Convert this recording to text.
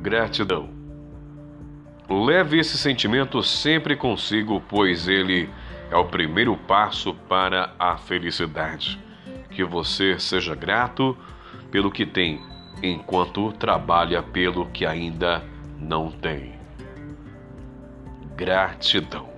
Gratidão. Leve esse sentimento sempre consigo, pois ele é o primeiro passo para a felicidade. Que você seja grato pelo que tem, enquanto trabalha pelo que ainda não tem. Gratidão.